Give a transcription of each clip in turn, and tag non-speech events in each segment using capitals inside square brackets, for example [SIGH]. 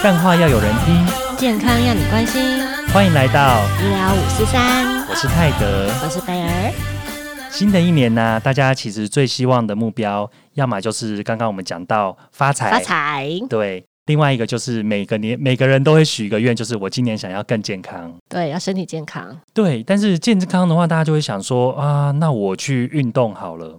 干话要有人听，健康要你关心。欢迎来到医疗五四三，我是泰德。我是贝儿。新的一年呢、大家其实最希望的目标，要么就是刚刚我们讲到发财，发财，对；另外一个就是每个年每个人都会许一个愿，就是我今年想要更健康。对，要身体健康。对，但是健康的话，大家就会想说啊，那我去运动好了。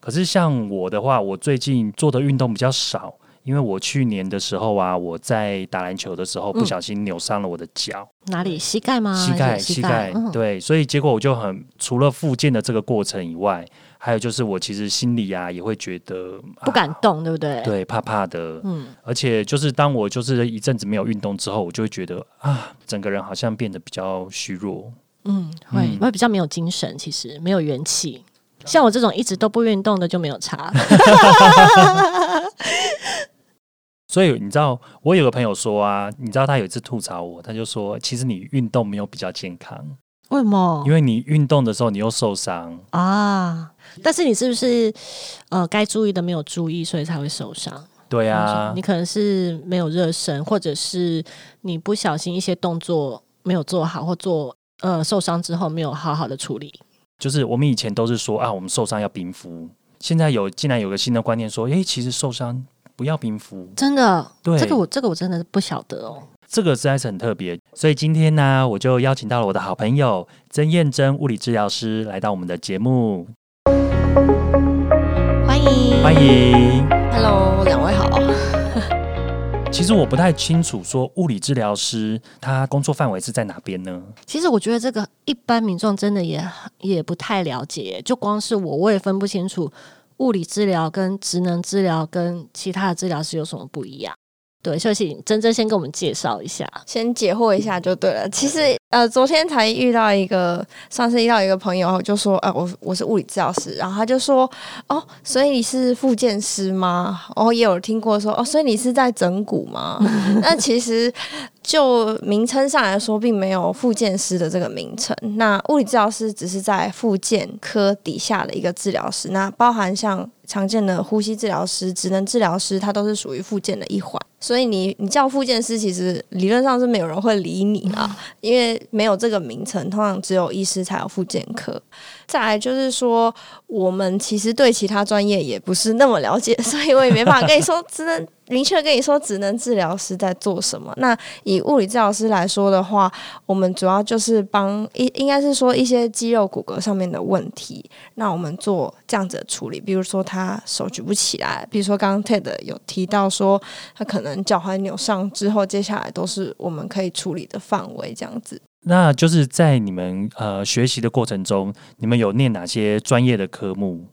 可是像我的话，我最近做的运动比较少，因为我去年的时候啊，我在打篮球的时候不小心扭伤了我的脚，哪里？膝盖吗？膝盖，膝盖，嗯，对，所以结果我就很除了复健的这个过程以外，还有就是我其实心里啊也会觉得、啊不敢动，对不对？，对，怕怕的，嗯，而且就是当我就是一阵子没有运动之后，我就会觉得啊，整个人好像变得比较虚弱。嗯，会嗯会比较没有精神，其实没有元气。像我这种一直都不运动的就没有差。所以你知道，我有个朋友说啊，你知道他有一次吐槽我，他就说，其实你运动没有比较健康，为什么因为你运动的时候你又受伤。啊？但是你是不是呃该注意的没有注意，所以才会受伤？对啊你，可能是没有热身，或者是你不小心一些动作没有做好，或做呃受伤之后没有好好的处理。就是我们以前都是说啊，我们受伤要冰敷，现在有竟然有个新的观念说，诶，其实受伤不要冰敷，真的，对这个我这个我真的不晓得哦。这个实在是很特别。所以今天呢，我就邀请到了我的好朋友曾燕珍物理治疗师来到我们的节目，欢迎，欢迎。Hello，两位好。[LAUGHS] 其实我不太清楚说物理治疗师他工作范围是在哪边呢？其实我觉得这个一般民众真的也也不太了解，就光是我，我也分不清楚物理治疗跟职能治疗跟其他的治疗是有什么不一样。对，所以请珍珍先给我们介绍一下。先解惑一下就对了。其实呃，昨天才遇到一个，上次遇到一个朋友，就说，呃，我我是物理治疗师，然后他就说，哦，所以你是复健师吗？哦，也有听过说，哦，所以你是在整骨吗？[LAUGHS] 那其实就名称上来说，并没有复健师的这个名称。那物理治疗师只是在复健科底下的一个治疗师，那包含像常见的呼吸治疗师、职能治疗师，它都是属于复健的一环。所以你你叫复健师，其实理论上是没有人会理你啊，[LAUGHS] 因为没有这个名称，通常只有医师才有复健科。再来就是说，我们其实对其他专业也不是那么了解，所以我也没办法跟你说只能明确跟你说职能治疗师在做什么。那以物理治疗师来说的话，我们主要就是帮应应该是说一些肌肉骨骼上面的问题，那我们做这样子的处理，比如说他手举不起来，比如说刚刚 Ted 有提到说他可能脚踝扭伤之后，接下来都是我们可以处理的范围，这样子。那就是在你们呃学习的过程中，你们有念哪些专业的科目？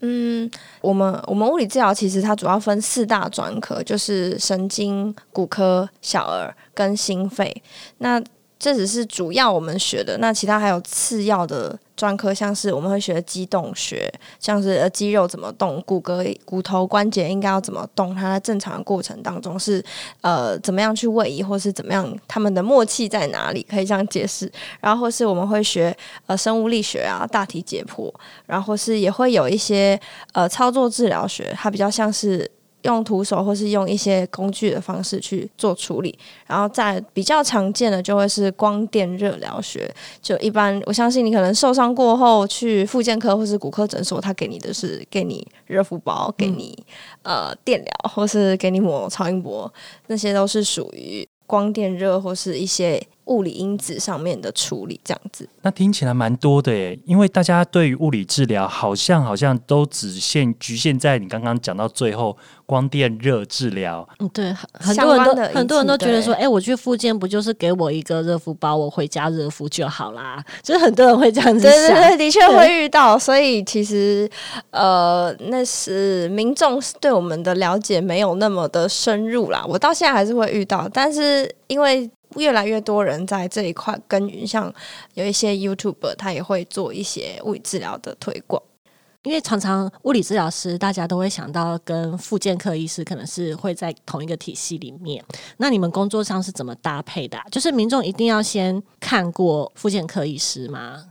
嗯，我们我们物理治疗其实它主要分四大专科，就是神经、骨科、小儿跟心肺。那这只是主要我们学的，那其他还有次要的专科，像是我们会学机动学，像是肌肉怎么动，骨骼、骨头关节应该要怎么动，它在正常的过程当中是呃怎么样去位移，或是怎么样，他们的默契在哪里，可以这样解释。然后或是我们会学呃生物力学啊、大体解剖，然后是也会有一些呃操作治疗学，它比较像是用徒手或是用一些工具的方式去做处理，然后再比较常见的就会是光电热疗学，就一般我相信你可能受伤过后去复健科或是骨科诊所，他给你的是给你热敷包，给你、呃电疗，或是给你抹超音波，那些都是属于光电热或是一些物理因子上面的处理，这样子。那听起来蛮多的耶，因为大家对于物理治疗好像好像都只限局限在你刚刚讲到最后光电热治疗，嗯，对，很很多人都很多人都觉得说，哎、我去复健不就是给我一个热敷包，我回家热敷就好啦？[LAUGHS] 就是很多人会这样子想。对对对，的确会遇到，所以其实呃，那是民众对我们的了解没有那么的深入啦。我到现在还是会遇到，但是因为越来越多人在这一块耕耘，像有一些 YouTuber 他也会做一些物理治疗的推广。因为常常物理治疗师大家都会想到跟复健科医师可能是会在同一个体系里面。那你们工作上是怎么搭配的、就是民众一定要先看过复健科医师吗？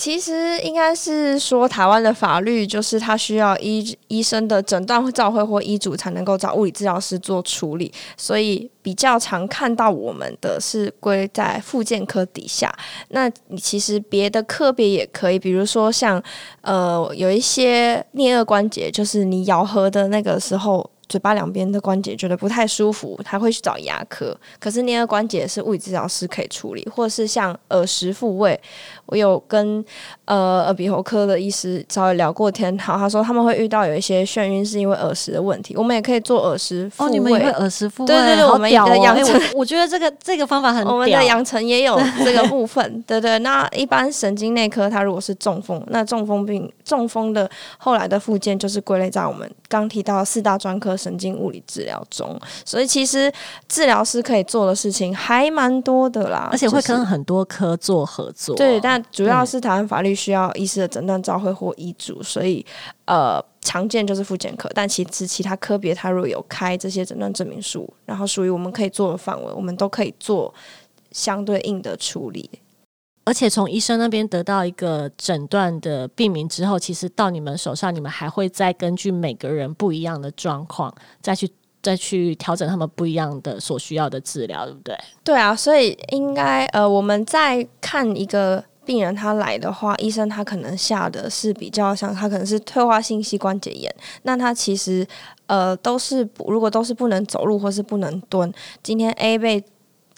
其实应该是说，台湾的法律就是他需要医医生的诊断照会或医嘱才能够找物理治疗师做处理，所以比较常看到我们的是归在复健科底下。那你其实别的科别也可以，比如说像呃有一些颞颌关节，就是你咬合的那个时候。嘴巴两边的关节觉得不太舒服，他会去找牙科。可是颞颌关节是物理治疗师可以处理，或是像耳石复位，我有跟呃耳鼻喉科的医师稍微聊过天，好，他说他们会遇到有一些眩晕是因为耳石的问题，我们也可以做耳石复位。哦，你们也会耳石复位？对对对，我们的养成，我觉得这个这个方法很我们的养成也有这个部分。[LAUGHS] 对对，那一般神经内科，它如果是中风，那中风病中风的后来的附件就是归类在我们刚提到四大专科。神经物理治疗中，所以其实治疗师可以做的事情还蛮多的啦，而且会跟很多科做合作。对，但主要是台湾法律需要医师的诊断照会或医嘱，所以呃，常见就是复检科，但其实其他科别他如果有开这些诊断证明书，然后属于我们可以做的范围，我们都可以做相对应的处理。而且从医生那边得到一个诊断的病名之后，其实到你们手上，你们还会再根据每个人不一样的状况，再去再去调整他们不一样的所需要的治疗，对不对？对啊，所以应该呃，我们在看一个病人他来的话，医生他可能下的是比较像他可能是退化性膝关节炎，那他其实呃都是如果都是不能走路或是不能蹲，今天 A 被。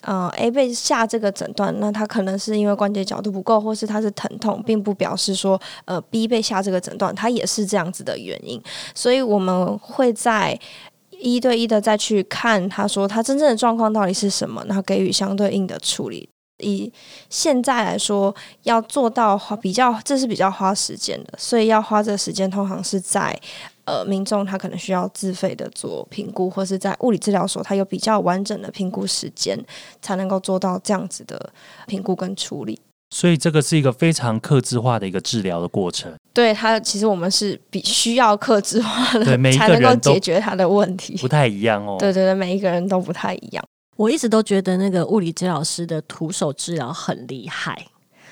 呃，A 被下这个诊断，那他可能是因为关节角度不够，或是他是疼痛，并不表示说，呃，B 被下这个诊断，他也是这样子的原因。所以我们会在一对一的再去看，他说他真正的状况到底是什么，然后给予相对应的处理。以现在来说，要做到花比较，这是比较花时间的，所以要花这个时间，通常是在。呃，民众他可能需要自费的做评估，或是在物理治疗所，他有比较完整的评估时间，才能够做到这样子的评估跟处理。所以这个是一个非常克制化的一个治疗的过程。对他，其实我们是比需要克制化的，才能够解决他的问题。不太一样哦。对对对，每一个人都不太一样。我一直都觉得那个物理治疗师的徒手治疗很厉害。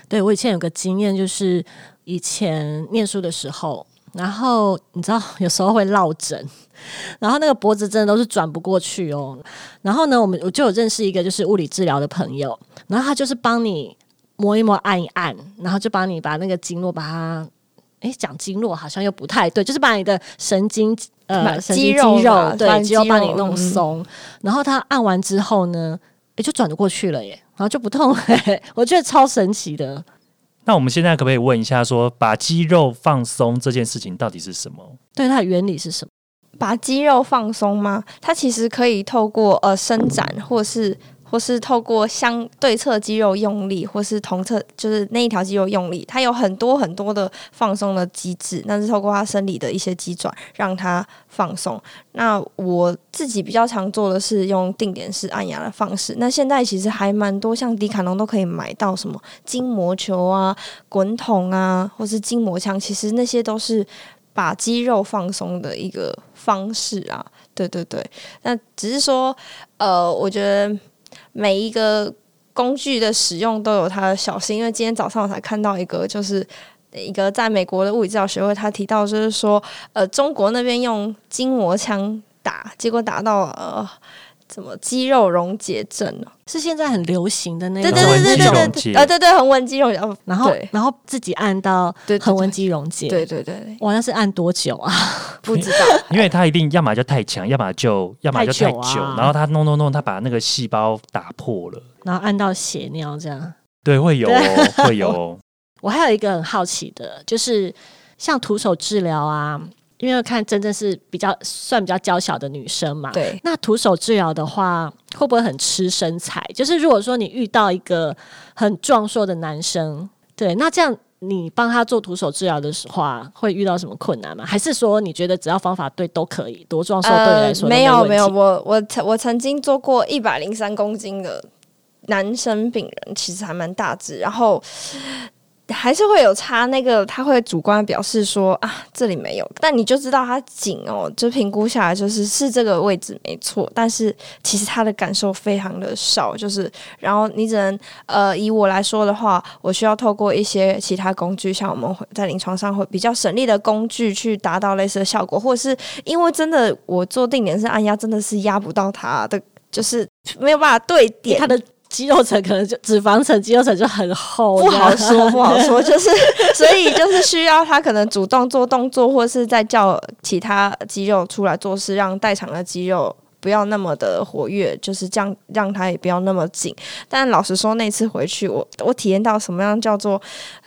对我以前有个经验，就是以前念书的时候。然后你知道有时候会落枕，[LAUGHS] 然后那个脖子真的都是转不过去哦。然后呢，我们我就有认识一个就是物理治疗的朋友，然后他就是帮你摸一摸、按一按，然后就帮你把那个经络把它，哎，讲经络好像又不太对，就是把你的神经呃肌肉肌肉对肌肉帮你弄松。然后他按完之后呢，也就转得过去了耶，然后就不痛。[LAUGHS] 我觉得超神奇的。那我们现在可不可以问一下，说把肌肉放松这件事情到底是什么？对它的原理是什么？把肌肉放松吗？它其实可以透过呃伸展，或是。或是透过相对侧肌肉用力，或是同侧就是那一条肌肉用力，它有很多很多的放松的机制，那是透过它生理的一些机转让它放松。那我自己比较常做的是用定点式按压的方式。那现在其实还蛮多，像迪卡侬都可以买到什么筋膜球啊、滚筒啊，或是筋膜枪，其实那些都是把肌肉放松的一个方式啊。对对对，那只是说，呃，我觉得。每一个工具的使用都有它的小心，因为今天早上我才看到一个，就是一个在美国的物理治疗学会，他提到就是说，呃，中国那边用筋膜枪打，结果打到呃，怎么肌肉溶解症呢？是现在很流行的那个，对对对对对，啊，对对，恒温肌溶解，然后然后自己按到恒温肌溶解，对对对，哇，那是按多久啊？不知道，[LAUGHS] 因为他一定要么就太强，要么就要么就太久，然后他弄弄弄，他把那个细胞打破了，然后按到血尿这样，对，会有会有。[LAUGHS] 我还有一个很好奇的，就是像徒手治疗啊。因为看真正是比较算比较娇小的女生嘛，对。那徒手治疗的话，会不会很吃身材？就是如果说你遇到一个很壮硕的男生，对，那这样你帮他做徒手治疗的话，会遇到什么困难吗？还是说你觉得只要方法对都可以？多壮硕对你来说没有没有，我我曾我曾经做过一百零三公斤的男生病人，其实还蛮大只，然后。还是会有差，那个他会主观表示说啊，这里没有，但你就知道它紧哦，就评估下来就是是这个位置没错，但是其实他的感受非常的少，就是然后你只能呃以我来说的话，我需要透过一些其他工具，像我们会在临床上会比较省力的工具去达到类似的效果，或者是因为真的我做定点式按压真的是压不到它的，就是没有办法对点它的。肌肉层可能就脂肪层、肌肉层就很厚，不好说，不好说。[LAUGHS] 就是所以就是需要他可能主动做动作，或是在叫其他肌肉出来做事，让代偿的肌肉不要那么的活跃，就是这样，让他也不要那么紧。但老实说，那次回去，我我体验到什么样叫做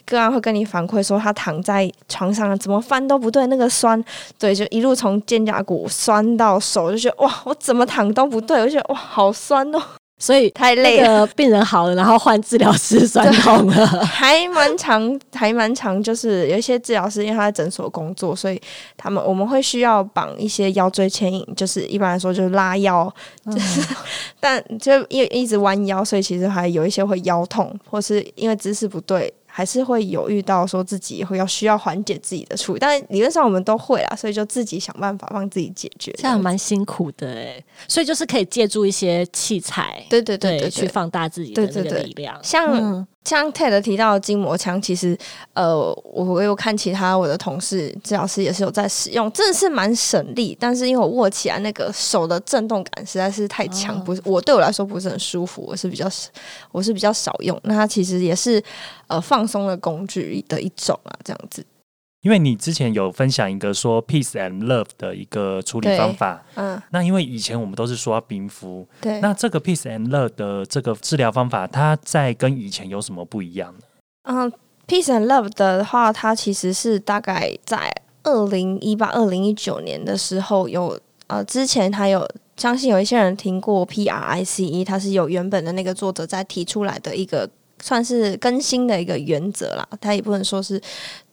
个案会跟你反馈说，他躺在床上怎么翻都不对，那个酸，对，就一路从肩胛骨酸到手，就觉得哇，我怎么躺都不对，我觉得哇，好酸哦。所以太累了，病人好了，然后换治疗师酸 [LAUGHS] 痛了，还蛮长，还蛮长。就是有一些治疗师，因为他在诊所工作，所以他们我们会需要绑一些腰椎牵引，就是一般来说就是拉腰，就是 [LAUGHS] 但就因为一直弯腰，所以其实还有一些会腰痛，或是因为姿势不对。还是会有遇到说自己会要需要缓解自己的处理，但理论上我们都会啦，所以就自己想办法帮自己解决，这样蛮辛苦的哎。所以就是可以借助一些器材，对对对，去放大自己的这个力量，像。像 Ted 提到的筋膜枪，其实呃，我我有看其他我的同事治疗师也是有在使用，真的是蛮省力。但是因为我握起来那个手的震动感实在是太强，不是我对我来说不是很舒服，我是比较我是比较少用。那它其实也是呃放松的工具的一种啊，这样子。因为你之前有分享一个说 peace and love 的一个处理方法，嗯，那因为以前我们都是说要冰敷，对，那这个 peace and love 的这个治疗方法，它在跟以前有什么不一样呢？嗯，peace and love 的话，它其实是大概在二零一八、二零一九年的时候有，呃，之前还有相信有一些人听过 P R I C E，它是有原本的那个作者在提出来的一个。算是更新的一个原则啦，它也不能说是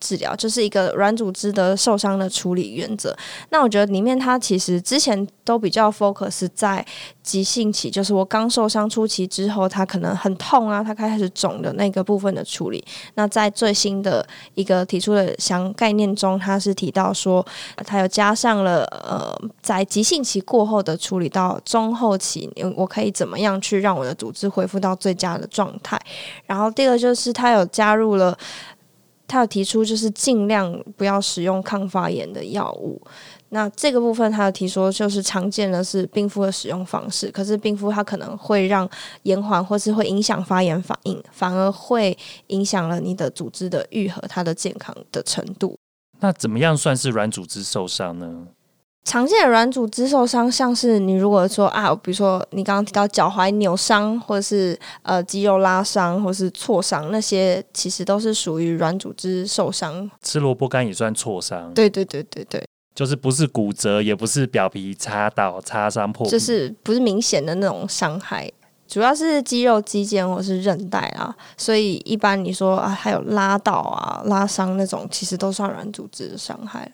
治疗，就是一个软组织的受伤的处理原则。那我觉得里面它其实之前都比较 focus 在急性期，就是我刚受伤初期之后，它可能很痛啊，它开始肿的那个部分的处理。那在最新的一个提出的详概念中，它是提到说，它有加上了呃，在急性期过后的处理到中后期，我可以怎么样去让我的组织恢复到最佳的状态。然后第二就是他有加入了，他有提出就是尽量不要使用抗发炎的药物。那这个部分他有提说，就是常见的是冰敷的使用方式，可是冰敷它可能会让延缓或是会影响发炎反应，反而会影响了你的组织的愈合，它的健康的程度。那怎么样算是软组织受伤呢？常见的软组织受伤，像是你如果说啊，比如说你刚刚提到脚踝扭伤，或者是呃肌肉拉伤，或是挫伤，那些其实都是属于软组织受伤。吃萝卜干也算挫伤。对对对对对，就是不是骨折，也不是表皮擦到擦伤破，就是不是明显的那种伤害，主要是肌肉、肌腱或是韧带啊。所以一般你说啊，还有拉到啊、拉伤那种，其实都算软组织的伤害。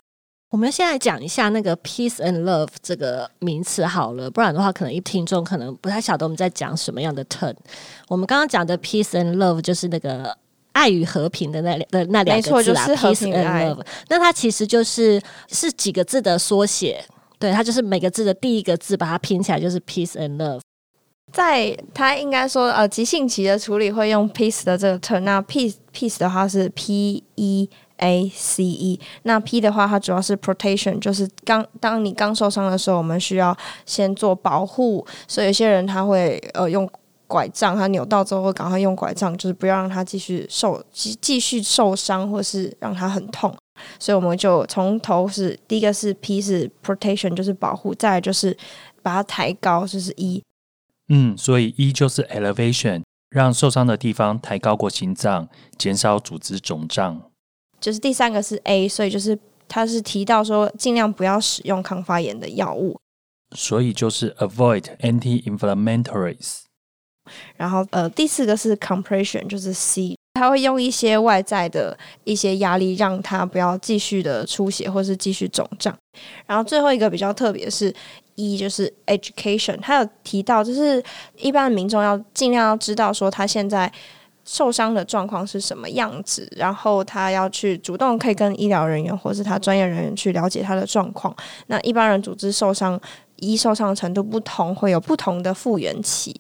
我们先来讲一下那个 peace and love 这个名词好了，不然的话，可能一听众可能不太晓得我们在讲什么样的 turn。我们刚刚讲的 peace and love 就是那个爱与和平的那的那两个字啦，peace and love。那它其实就是是几个字的缩写，对，它就是每个字的第一个字把它拼起来就是 peace and love。在它应该说呃急性期的处理会用 peace 的这个 turn，那 peace peace 的话是 p e。A C E，那 P 的话，它主要是 protection，就是刚当你刚受伤的时候，我们需要先做保护。所以有些人他会呃用拐杖，他扭到之后会赶快用拐杖，就是不要让他继续受继继续受伤，或是让他很痛。所以我们就从头是第一个是 P 是 protection，就是保护，再来就是把它抬高，就是 E。嗯，所以 E 就是 elevation，让受伤的地方抬高过心脏，减少组织肿胀。就是第三个是 A，所以就是他是提到说尽量不要使用抗发炎的药物，所以就是 avoid anti-inflammatories。然后呃第四个是 compression，就是 C，他会用一些外在的一些压力让他不要继续的出血或是继续肿胀。然后最后一个比较特别是一就是 education，他有提到就是一般的民众要尽量要知道说他现在。受伤的状况是什么样子，然后他要去主动可以跟医疗人员或是他专业人员去了解他的状况。那一般人组织受伤，一受伤程度不同，会有不同的复原期。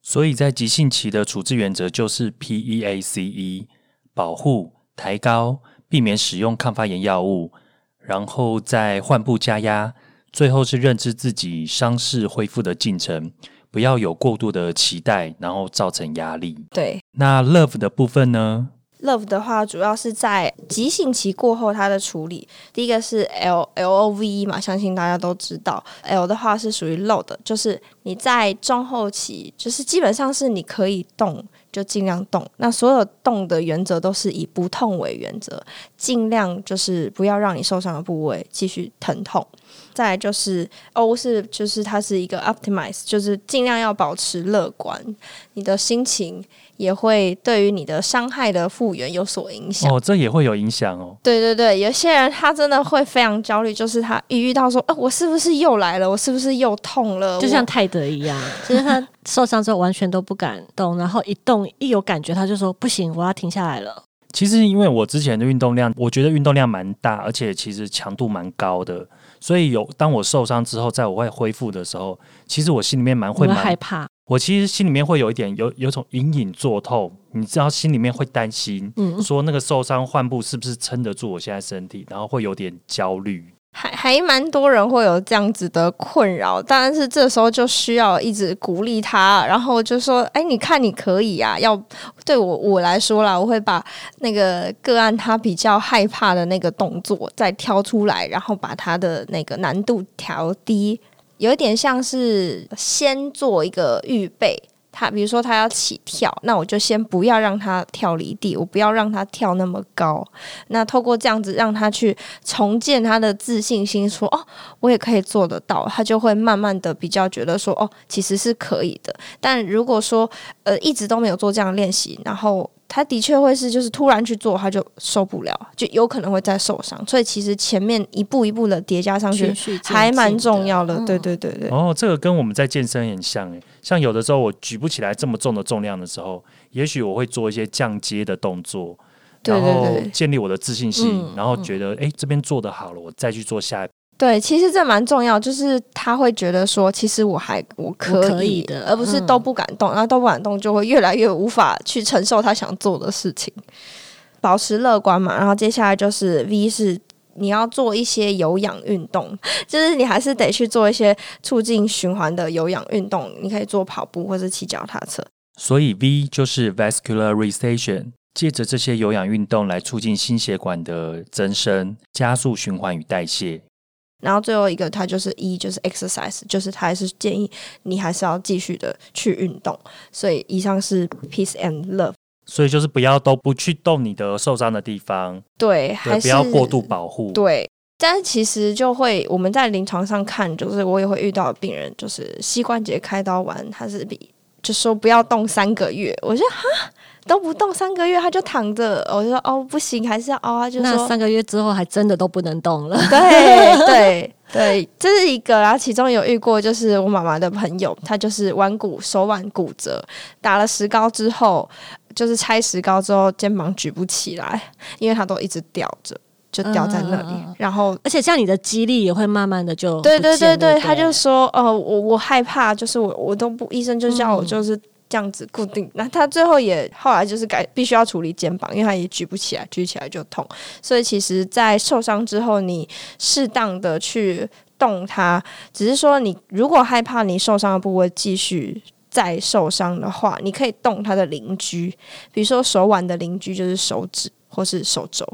所以在急性期的处置原则就是 P E A C E，保护、抬高、避免使用抗发炎药物，然后再患部加压，最后是认知自己伤势恢复的进程，不要有过度的期待，然后造成压力。对那 Love 的部分呢？，Love 的话，主要是在急性期过后它的处理。第一个是 L L O V E 嘛，相信大家都知道。L 的话是属于 low 的，就是你在中后期，就是基本上是你可以动就尽量动。那所有动的原则都是以不痛为原则，尽量就是不要让你受伤的部位继续疼痛。再来就是 O 是就是它是一个 optimize，就是尽量要保持乐观，你的心情也会对于你的伤害的复原有所影响。哦，这也会有影响哦。对对对，有些人他真的会非常焦虑，就是他一遇到说，呃，我是不是又来了？我是不是又痛了？就像泰德一样，[LAUGHS] 就是他受伤之后完全都不敢动，然后一动一有感觉他就说不行，我要停下来了。其实因为我之前的运动量，我觉得运动量蛮大，而且其实强度蛮高的，所以有当我受伤之后，在我会恢复的时候，其实我心里面蛮会会蛮害怕，我其实心里面会有一点有有种隐隐作痛，你知道，心里面会担心，嗯说那个受伤患部是不是撑得住我现在身体，然后会有点焦虑。还还蛮多人会有这样子的困扰，但是这时候就需要一直鼓励他，然后就说：“哎，你看你可以啊！”要对我我来说啦，我会把那个个案他比较害怕的那个动作再挑出来，然后把他的那个难度调低，有点像是先做一个预备。他比如说他要起跳，那我就先不要让他跳离地，我不要让他跳那么高。那透过这样子让他去重建他的自信心，说哦，我也可以做得到，他就会慢慢的比较觉得说哦，其实是可以的。但如果说呃一直都没有做这样练习，然后他的确会是就是突然去做，他就受不了，就有可能会再受伤。所以其实前面一步一步的叠加上去还蛮重要的。嗯对对对对。哦，这个跟我们在健身很像诶，像有的时候我举不起来这么重的重量的时候，也许我会做一些降阶的动作，对然后对对建立我的自信心，嗯然后觉得诶这边做的好了，我再去做下一步。对，其实这蛮重要，就是他会觉得说，其实我还我可以可以的而不是嗯都不敢动，然后都不敢动，就会越来越无法去承受他想做的事情。保持乐观嘛，然后接下来就是 V 是你要做一些有氧运动，就是你还是得去做一些促进循环的有氧运动，你可以做跑步或是骑脚踏车。所以 V 就是 vascularization，借着这些有氧运动来促进心血管的增生，加速循环与代谢。然后最后一个，它就是一就是 exercise，就是它还是建议你还是要继续的去运动。所以以上是 peace and love。所以就是不要都不去动你的受伤的地方，对，对，还是不要过度保护。对。但是其实就会我们在临床上看，就是我也会遇到病人，就是膝关节开刀完，他是比就说不要动三个月，我就哈都不动三个月，他就躺着，我就说哦不行，还是要凹，他就说那三个月之后还真的都不能动了。对对对，这是一个。然后其中有遇过，就是我妈妈的朋友，他就是腕骨手腕骨折，打了石膏之后，就是拆石膏之后，肩膀举不起来，因为他都一直吊着，就吊在那里。然后而且这样你的肌力也会慢慢的就对。对。对。对，他就说，呃，我我害怕，就是我我都不，医生就叫我嗯就是这样子固定。那、他最后也后来就是改，必须要处理肩膀，因为他也举不起来，举起来就痛。所以其实，在受伤之后，你适当的去动它，只是说你如果害怕你受伤的部位继续。再受伤的话，你可以动它的邻居，比如说手腕的邻居就是手指或是手肘，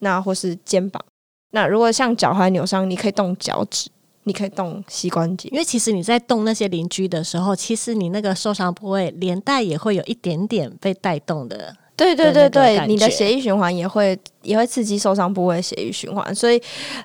那或是肩膀。那如果像脚踝扭伤，你可以动脚趾，你可以动膝关节。因为其实你在动那些邻居的时候，其实你那个受伤部位连带也会有一点点被带动的。对对对对，你的血液循环也会也会刺激受伤部位的血液循环，所以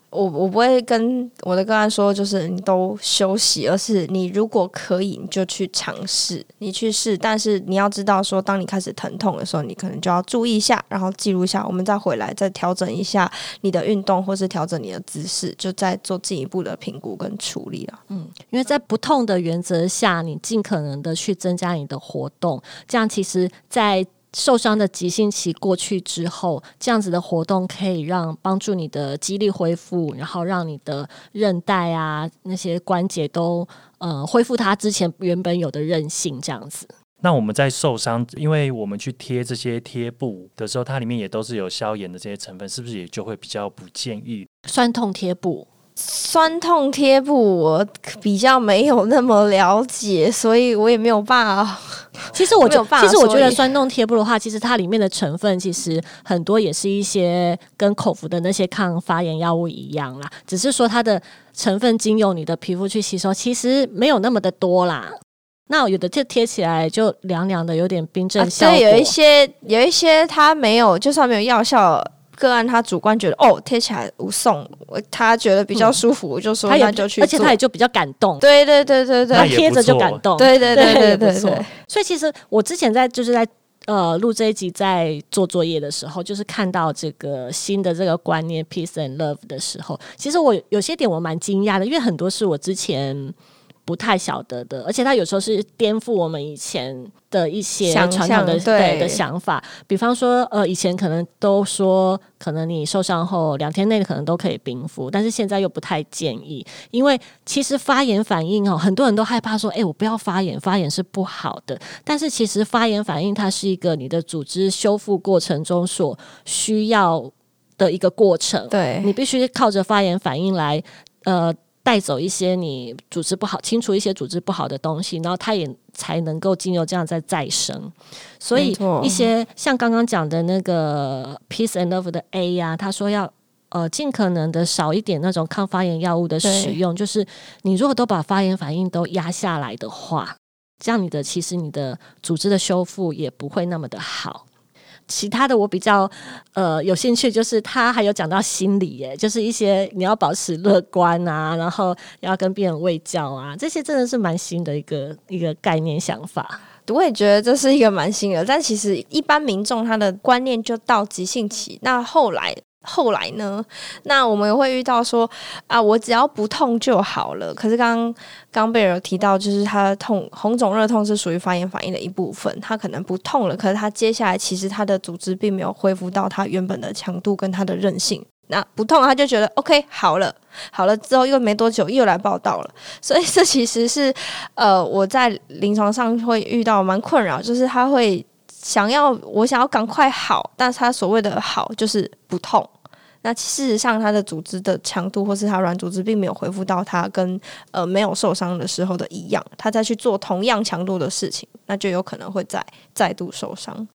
我我不会跟我的个案说，就是你都休息，而是你如果可以，你就去尝试，你去试，但是你要知道说，当你开始疼痛的时候，你可能就要注意一下，然后记录一下，我们再回来再调整一下你的运动，或是调整你的姿势，就再做进一步的评估跟处理了。嗯因为在不痛的原则下，你尽可能的去增加你的活动，这样其实，在受伤的急性期过去之后，这样子的活动可以让帮助你的肌力恢复，然后让你的韧带啊那些关节都呃恢复它之前原本有的韧性，这样子。那我们在受伤，因为我们去贴这些贴布的时候，它里面也都是有消炎的这些成分，是不是也就会比较不建议？酸痛贴布，酸痛贴布我比较没有那么了解，所以我也没有办法。[LAUGHS] 其实我觉没有办法其实我觉得酸痛贴布的话，其实它里面的成分其实很多也是一些跟口服的那些抗发炎药物一样啦，只是说它的成分经由你的皮肤去吸收，其实没有那么的多啦。那有的就贴起来就凉凉的，有点冰镇啊效果。对，有一些有一些它没有，就算没有药效。个案他主观觉得哦贴起来无送，我他觉得比较舒服，我就说他也那就去而且他也就比较感动，对对对对对。那也贴着就感动。对对对对对，所以其实我之前在就是在呃录这一集在做作业的时候，就是看到这个新的这个观念 peace and love 的时候，其实我有些点我蛮惊讶的，因为很多是我之前。不太晓得的，而且它有时候是颠覆我们以前的一些想传统的象对的想法。比方说，呃，以前可能都说，可能你受伤后两天内可能都可以冰敷，但是现在又不太建议，因为其实发炎反应哦，很多人都害怕说，哎、我不要发炎，发炎是不好的。但是其实发炎反应它是一个你的组织修复过程中所需要的一个过程，对你必须靠着发炎反应来呃带走一些你组织不好、清除一些组织不好的东西，然后它也才能够经由这样再再生。所以一些像刚刚讲的那个 Peace and Love 的 A 呀、他说要。呃，尽可能的少一点那种抗发炎药物的使用，就是你如果都把发炎反应都压下来的话，这样你的其实你的组织的修复也不会那么的好。其他的我比较呃有兴趣，就是他还有讲到心理耶，就是一些你要保持乐观啊，然后要跟病人喂教啊，这些真的是蛮新的一个一个概念想法。我也觉得这是一个蛮新的，但其实一般民众他的观念就到急性期，那后来。后来呢？那我们会遇到说啊，我只要不痛就好了。可是刚刚刚贝尔提到，就是他痛红肿热痛是属于发炎反应的一部分，他可能不痛了，可是他接下来其实他的组织并没有恢复到他原本的强度跟他的韧性。那不痛，他就觉得 OK 好了，好了之后又没多久又来报道了，所以这其实是呃我在临床上会遇到蛮困扰，就是他会想要我想要赶快好，但是他所谓的好就是不痛。那事实上，他的组织的强度或是他软组织并没有恢复到他跟呃没有受伤的时候的一样，他再去做同样强度的事情，那就有可能会再再度受伤。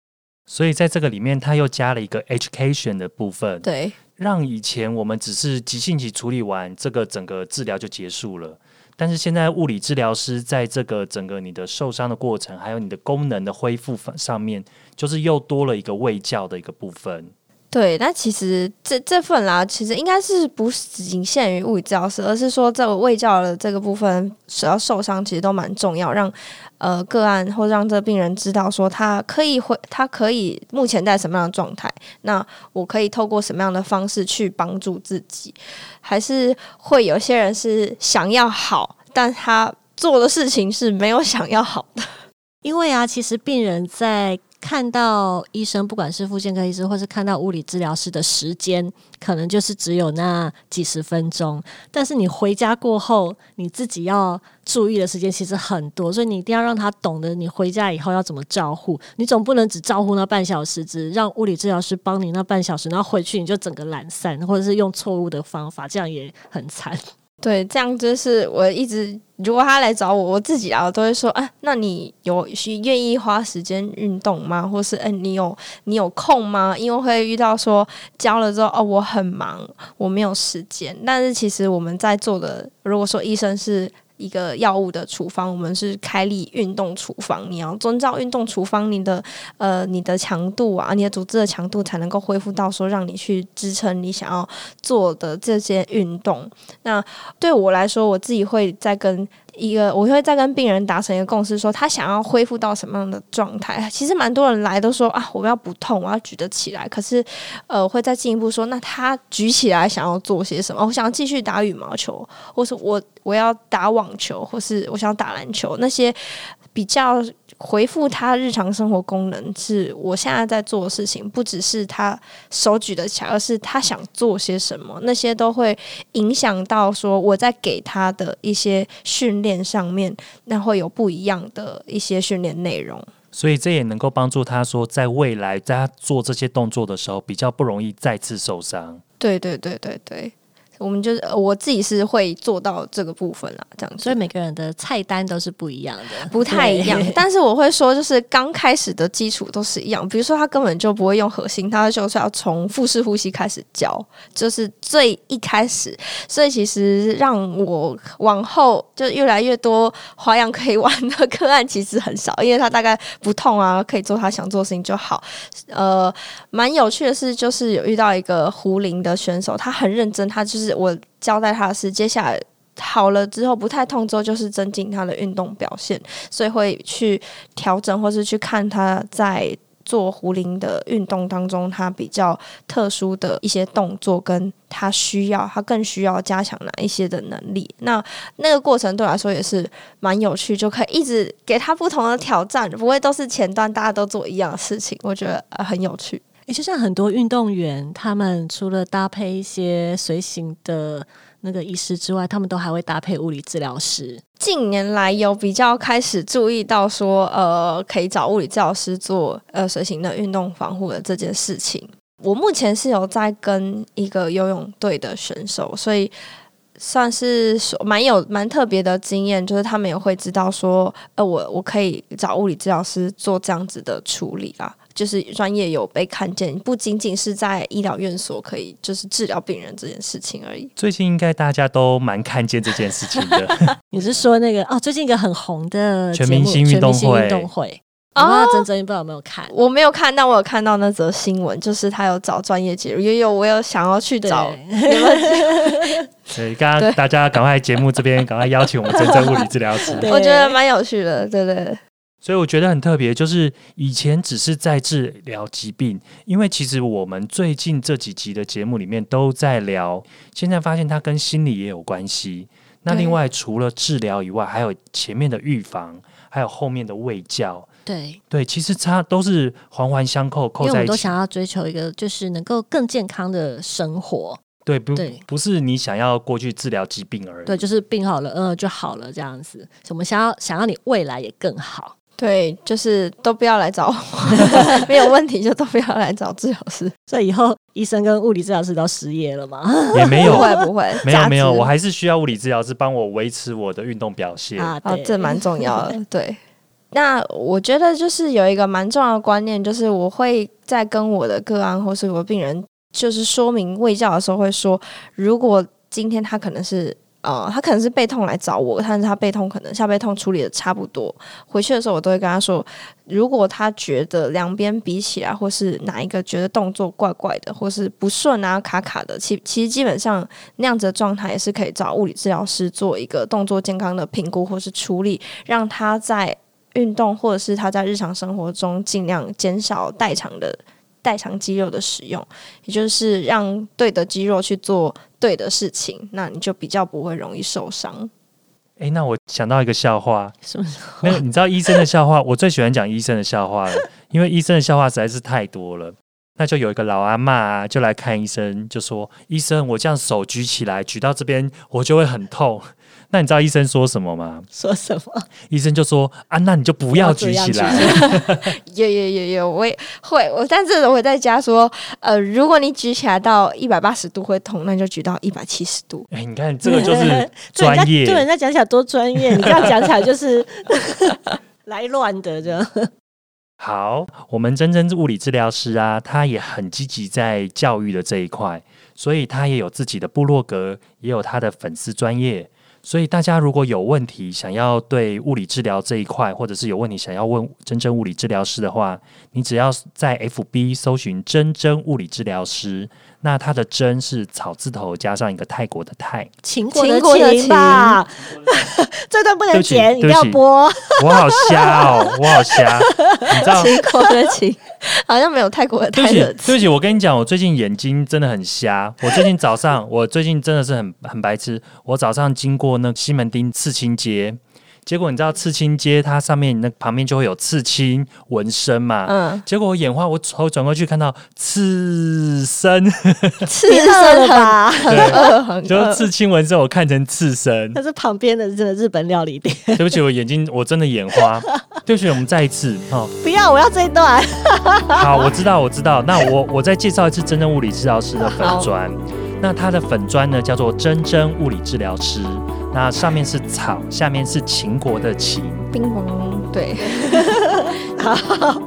所以在这个里面，他又加了一个 education 的部分，对让以前我们只是急性期处理完，这个整个治疗就结束了。但是现在物理治疗师在这个整个你的受伤的过程，还有你的功能的恢复上面，就是又多了一个卫教的一个部分。对，那其实这这份啦，其实应该是不仅限于物理治疗师，而是说这个卫教的这个部分，只要受伤其实都蛮重要，让呃个案或让这病人知道说他可以会，他可以目前在什么样的状态，那我可以透过什么样的方式去帮助自己，还是会有些人是想要好，但他做的事情是没有想要好的。[LAUGHS] 因为啊，其实病人在看到医生，不管是复健科医师，或是看到物理治疗师的时间，可能就是只有那几十分钟。但是你回家过后，你自己要注意的时间其实很多，所以你一定要让他懂得你回家以后要怎么照护。你总不能只照顾那半小时，只让物理治疗师帮你那半小时，然后回去你就整个懒散，或者是用错误的方法，这样也很惨。对，这样就是我一直，如果他来找我，我自己啊，都会说啊，那你有需愿意花时间运动吗？或是嗯、你有你有空吗？因为会遇到说教了之后，哦，我很忙，我没有时间。但是其实我们在做的，如果说医生是。一个药物的处方，我们是开立运动处方，你要遵照运动处方，你的呃你的强度啊，你的组织的强度才能够恢复到说让你去支撑你想要做的这些运动。那对我来说，我自己会再跟一个，我会再跟病人达成一个共识，说他想要恢复到什么样的状态。其实蛮多人来都说啊，我要不痛，我要举得起来。可是，呃，会再进一步说，那他举起来想要做些什么？我想要继续打羽毛球，或是我我要打网球，或是我想打篮球，那些比较回复他日常生活功能，是我现在在做的事情，不只是他手举得起来，而是他想做些什么，那些都会影响到说我在给他的一些训练上面，那会有不一样的一些训练内容。所以这也能够帮助他说，在未来在他做这些动作的时候，比较不容易再次受伤。对对对对对。我们就是我自己是会做到这个部分啦，这样，所以每个人的菜单都是不一样的，不太一样。[LAUGHS] 但是我会说，就是刚开始的基础都是一样。比如说，他根本就不会用核心，他就是要从腹式呼吸开始教，就是最一开始。所以其实让我往后就越来越多花样可以玩的个案其实很少，因为他大概不痛啊，可以做他想做的事情就好。呃，蛮有趣的是，就是有遇到一个胡林的选手，他很认真，他就是。我交代他的是，接下来好了之后不太痛之后，就是增进他的运动表现，所以会去调整，或是去看他在做壶铃的运动当中，他比较特殊的一些动作，跟他需要，他更需要加强哪一些的能力。那那个过程对我来说也是蛮有趣，就可以一直给他不同的挑战，不会都是前端大家都做一样的事情，我觉得很有趣。也就像很多运动员，他们除了搭配一些随行的那个医师之外，他们都还会搭配物理治疗师。近年来有比较开始注意到说，呃，可以找物理治疗师做呃随行的运动防护的这件事情。我目前是有在跟一个游泳队的选手，所以算是蛮有蛮特别的经验，就是他们也会知道说，呃，我我可以找物理治疗师做这样子的处理啊。就是专业有被看见，不仅仅是在医疗院所可以就是治疗病人这件事情而已。最近应该大家都蛮看见这件事情的。[LAUGHS] [LAUGHS] 你是说那个哦？最近一个很红的全明星运动会？运动会啊，真真不知道有没有看？我没有看，但我有看到那则新闻，就是他有找专业介入，也有我有想要去找。[LAUGHS] 所以刚刚大家赶快节目这边赶快邀请我们真正物理治疗师，我觉得蛮有趣的，对对。所以我觉得很特别，就是以前只是在治疗疾病，因为其实我们最近这几集的节目里面都在聊，现在发现它跟心理也有关系。那另外除了治疗以外，还有前面的预防，还有后面的卫教。对对，其实它都是环环相扣，扣在一起。因为我们都想要追求一个就是能够更健康的生活。对，不不是你想要过去治疗疾病而已。对，就是病好了，嗯，就好了这样子。我们想要想要你未来也更好。对，就是都不要来找我，[LAUGHS] [LAUGHS] 没有问题就都不要来找治疗师。所以以后医生跟物理治疗师都失业了吗？也没有，不会不会，没有没有，我还是需要物理治疗师帮我维持我的运动表现啊，这蛮重要的。对，[LAUGHS] 那我觉得就是有一个蛮重要的观念，就是我会在跟我的个案或是我病人，就是说明胃教的时候，会说，如果今天他可能是。呃，他可能是背痛来找我，但是他背痛可能下背痛处理的差不多，回去的时候我都会跟他说，如果他觉得两边比起来，或是哪一个觉得动作怪怪的，或是不顺啊卡卡的，其其实基本上那样子的状态也是可以找物理治疗师做一个动作健康的评估或是处理，让他在运动或者是他在日常生活中尽量减少代偿的。代偿肌肉的使用，也就是让对的肌肉去做对的事情，那你就比较不会容易受伤。哎，那我想到一个笑话，什么？没有，你知道医生的笑话，[LAUGHS] 我最喜欢讲医生的笑话了，因为医生的笑话实在是太多了。那就有一个老阿妈就来看医生，就说：“医生，我这样手举起来，举到这边，我就会很痛。”那你知道医生说什么吗？说什么？医生就说啊，那你就不要举起来。[LAUGHS] 有有有有，我也会，我但是我在家说，呃，如果你举起来到一百八十度会痛，那你就举到一百七十度。哎，你看这个就是 [LAUGHS] 专业，对人家讲起来多专业，你这样讲起来就是 [LAUGHS] 来乱的这样。好，我们真真物理治疗师啊，他也很积极在教育的这一块，所以他也有自己的部落格，也有他的粉丝专业。所以大家如果有问题想要对物理治疗这一块，或者是有问题想要问真正物理治疗师的话，你只要在 FB 搜寻“真真物理治疗师”，那他的“真”是草字头加上一个泰国的“泰”，秦国的“秦”吧？这段不能剪，一定要播。我好瞎哦，我好瞎，你知道？秦国的“秦”。[LAUGHS] 好像没有泰国的泰对不起，我跟你讲，我最近眼睛真的很瞎。我最近早上，我最近真的是很很白痴。我早上经过那西门町刺青街，结果你知道刺青街它上面那旁边就会有刺青纹身嘛，嗯，结果我眼花，我头转过去看到刺身，刺 [LAUGHS] 身吧？[LAUGHS] 就是。刺青纹身我看成刺身，那是旁边的真的日本料理店。对不起，我眼睛我真的眼花，[LAUGHS] 对不起，我们再一次哦。不要，我要这一段。好，我知道，我知道。那我我再介绍一次真正物理治疗师的粉砖。那它的粉砖呢，叫做真真物理治疗师。那上面是草，下面是秦国的秦。冰雹，对，[LAUGHS] 好，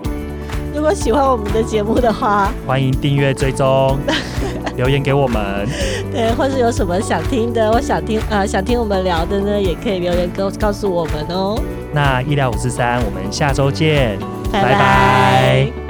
如果喜欢我们的节目的话，欢迎订阅追踪，[LAUGHS] 留言给我们。对，或是有什么想听的，我想听呃想听我们聊的呢，也可以留言告告诉我们哦。那医疗五四三，我们下周见，拜。拜拜